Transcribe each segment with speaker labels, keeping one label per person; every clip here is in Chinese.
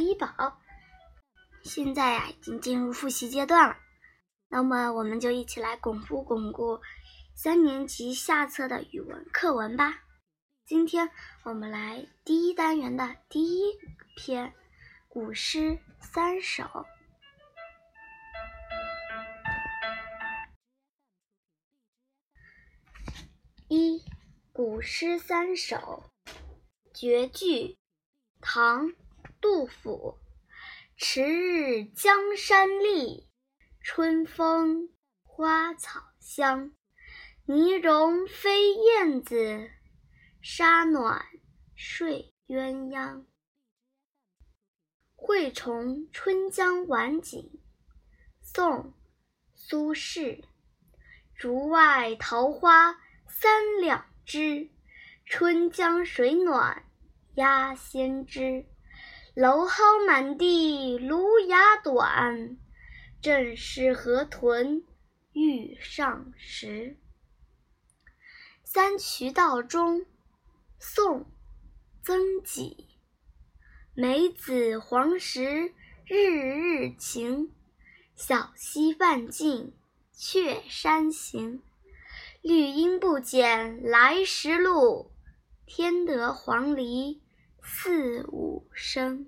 Speaker 1: 医保。现在呀，已经进入复习阶段了，那么我们就一起来巩固巩固三年级下册的语文课文吧。今天我们来第一单元的第一篇古诗三首。一《古诗三首》绝句，唐·杜甫。迟日江山丽，春风花草香。泥融飞燕子，沙暖睡鸳鸯。惠崇春江晚景，宋·苏轼。竹外桃花三两枝，春江水暖鸭先知。蒌蒿满地芦芽短，正是河豚欲上时。三衢道中，宋·曾几。梅子黄时日日晴，小溪泛尽却山行。绿阴不减来时路，添得黄鹂。四五声。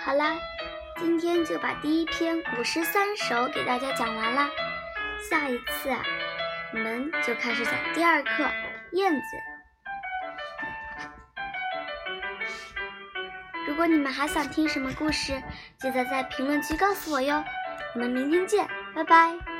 Speaker 1: 好啦，今天就把第一篇古诗三首给大家讲完啦。下一次啊，我们就开始讲第二课《燕子》。如果你们还想听什么故事，记得在评论区告诉我哟。我们明天见，拜拜。